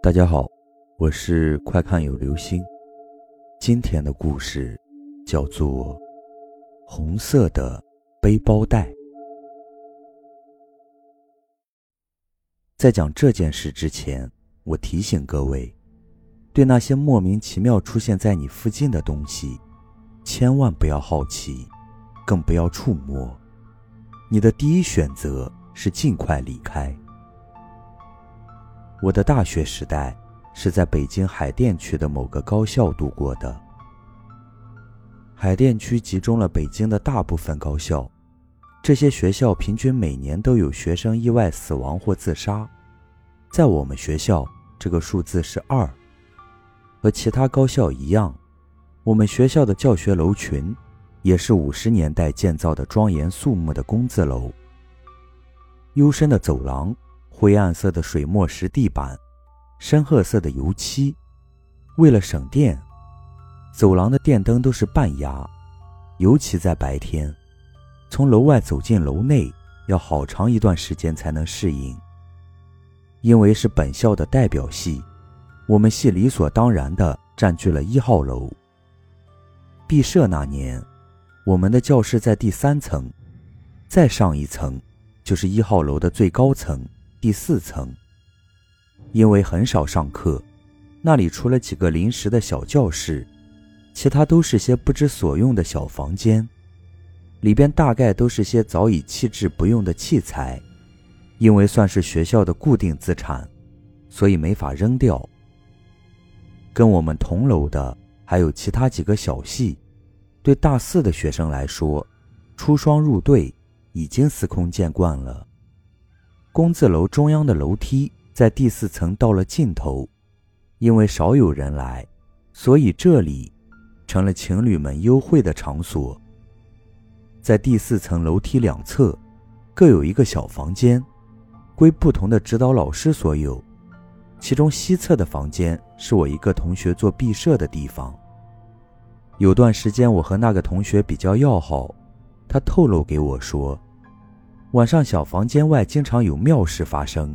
大家好，我是快看有流星。今天的故事叫做《红色的背包带》。在讲这件事之前，我提醒各位，对那些莫名其妙出现在你附近的东西，千万不要好奇，更不要触摸。你的第一选择是尽快离开。我的大学时代是在北京海淀区的某个高校度过的。海淀区集中了北京的大部分高校，这些学校平均每年都有学生意外死亡或自杀。在我们学校，这个数字是二。和其他高校一样，我们学校的教学楼群也是五十年代建造的庄严肃穆的工字楼。幽深的走廊。灰暗色的水墨石地板，深褐色的油漆。为了省电，走廊的电灯都是半压，尤其在白天，从楼外走进楼内要好长一段时间才能适应。因为是本校的代表系，我们系理所当然地占据了一号楼。毕设那年，我们的教室在第三层，再上一层就是一号楼的最高层。第四层，因为很少上课，那里除了几个临时的小教室，其他都是些不知所用的小房间，里边大概都是些早已弃置不用的器材，因为算是学校的固定资产，所以没法扔掉。跟我们同楼的还有其他几个小系，对大四的学生来说，出双入对已经司空见惯了。工字楼中央的楼梯在第四层到了尽头，因为少有人来，所以这里成了情侣们幽会的场所。在第四层楼梯两侧各有一个小房间，归不同的指导老师所有。其中西侧的房间是我一个同学做毕设的地方。有段时间我和那个同学比较要好，他透露给我说。晚上，小房间外经常有妙事发生，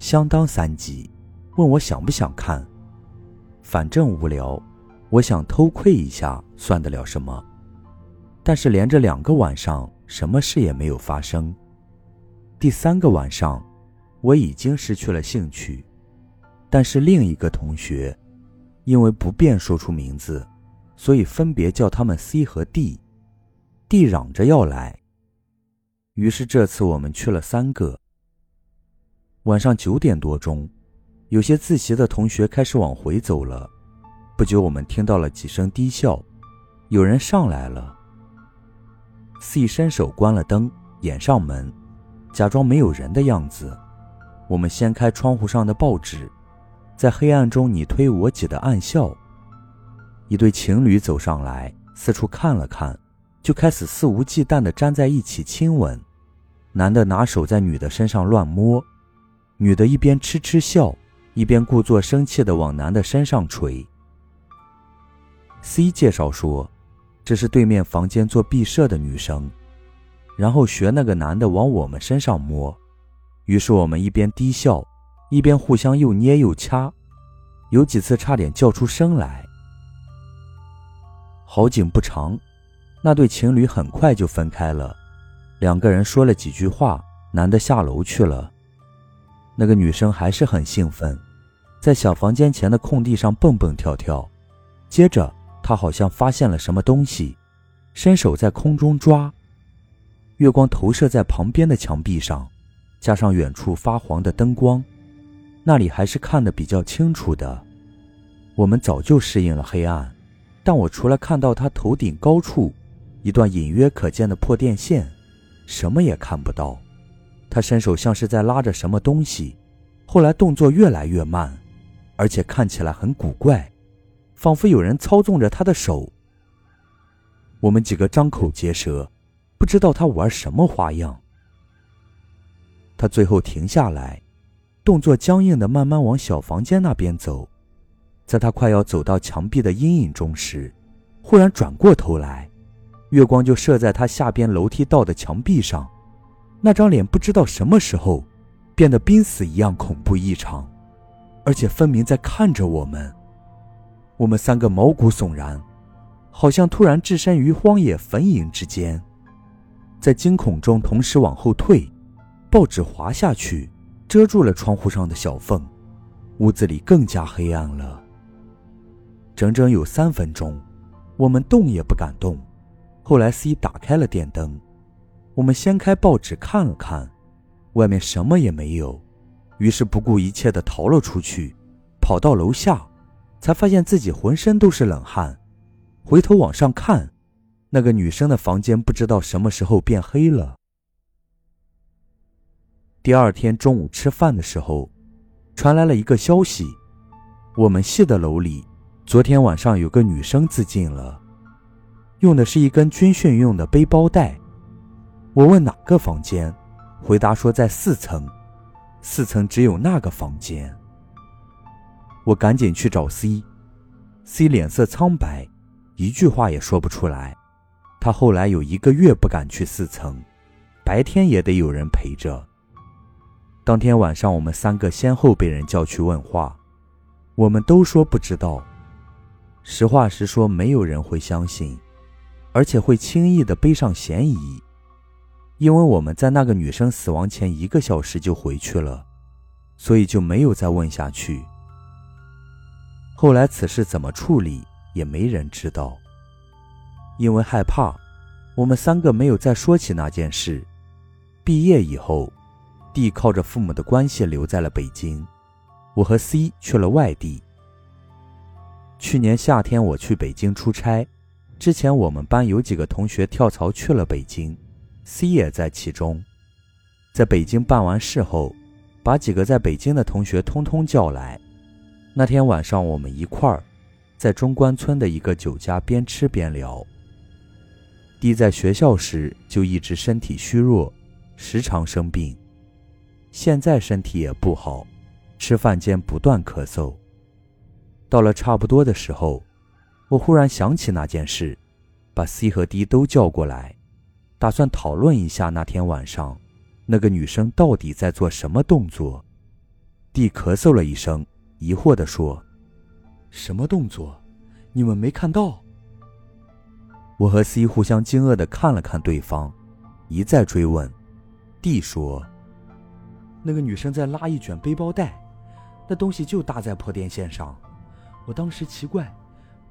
相当三级。问我想不想看，反正无聊，我想偷窥一下，算得了什么？但是连着两个晚上，什么事也没有发生。第三个晚上，我已经失去了兴趣，但是另一个同学，因为不便说出名字，所以分别叫他们 C 和 D。D 嚷着要来。于是这次我们去了三个。晚上九点多钟，有些自习的同学开始往回走了。不久，我们听到了几声低笑，有人上来了。C 伸手关了灯，掩上门，假装没有人的样子。我们掀开窗户上的报纸，在黑暗中你推我挤的暗笑。一对情侣走上来，四处看了看。就开始肆无忌惮地粘在一起亲吻，男的拿手在女的身上乱摸，女的一边痴痴笑，一边故作生气地往男的身上捶。C 介绍说，这是对面房间做毕设的女生，然后学那个男的往我们身上摸，于是我们一边低笑，一边互相又捏又掐，有几次差点叫出声来。好景不长。那对情侣很快就分开了，两个人说了几句话，男的下楼去了。那个女生还是很兴奋，在小房间前的空地上蹦蹦跳跳。接着，她好像发现了什么东西，伸手在空中抓。月光投射在旁边的墙壁上，加上远处发黄的灯光，那里还是看得比较清楚的。我们早就适应了黑暗，但我除了看到她头顶高处。一段隐约可见的破电线，什么也看不到。他伸手像是在拉着什么东西，后来动作越来越慢，而且看起来很古怪，仿佛有人操纵着他的手。我们几个张口结舌，不知道他玩什么花样。他最后停下来，动作僵硬的慢慢往小房间那边走。在他快要走到墙壁的阴影中时，忽然转过头来。月光就射在他下边楼梯道的墙壁上，那张脸不知道什么时候变得濒死一样恐怖异常。而且分明在看着我们。我们三个毛骨悚然，好像突然置身于荒野坟茔之间，在惊恐中同时往后退，报纸滑下去，遮住了窗户上的小缝，屋子里更加黑暗了。整整有三分钟，我们动也不敢动。后来 C 打开了电灯，我们掀开报纸看了看，外面什么也没有，于是不顾一切的逃了出去，跑到楼下。才发现自己浑身都是冷汗，回头往上看，那个女生的房间不知道什么时候变黑了。第二天中午吃饭的时候，传来了一个消息：我们系的楼里，昨天晚上有个女生自尽了，用的是一根军训用的背包带。我问哪个房间，回答说在四层，四层只有那个房间。我赶紧去找 C，C 脸色苍白，一句话也说不出来。他后来有一个月不敢去四层，白天也得有人陪着。当天晚上，我们三个先后被人叫去问话，我们都说不知道。实话实说，没有人会相信，而且会轻易的背上嫌疑，因为我们在那个女生死亡前一个小时就回去了，所以就没有再问下去。后来此事怎么处理，也没人知道。因为害怕，我们三个没有再说起那件事。毕业以后，D 靠着父母的关系留在了北京，我和 C 去了外地。去年夏天我去北京出差，之前我们班有几个同学跳槽去了北京，C 也在其中。在北京办完事后，把几个在北京的同学通通叫来。那天晚上，我们一块儿在中关村的一个酒家边吃边聊。D 在学校时就一直身体虚弱，时常生病，现在身体也不好，吃饭间不断咳嗽。到了差不多的时候，我忽然想起那件事，把 C 和 D 都叫过来，打算讨论一下那天晚上那个女生到底在做什么动作。D 咳嗽了一声。疑惑地说：“什么动作？你们没看到？”我和 C 互相惊愕地看了看对方，一再追问。D 说：“那个女生在拉一卷背包带，那东西就搭在破电线上。我当时奇怪，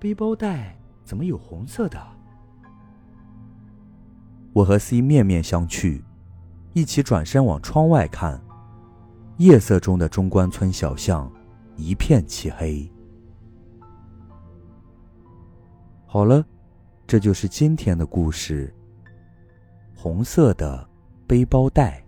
背包带怎么有红色的？”我和 C 面面相觑，一起转身往窗外看。夜色中的中关村小巷。一片漆黑。好了，这就是今天的故事。红色的背包带。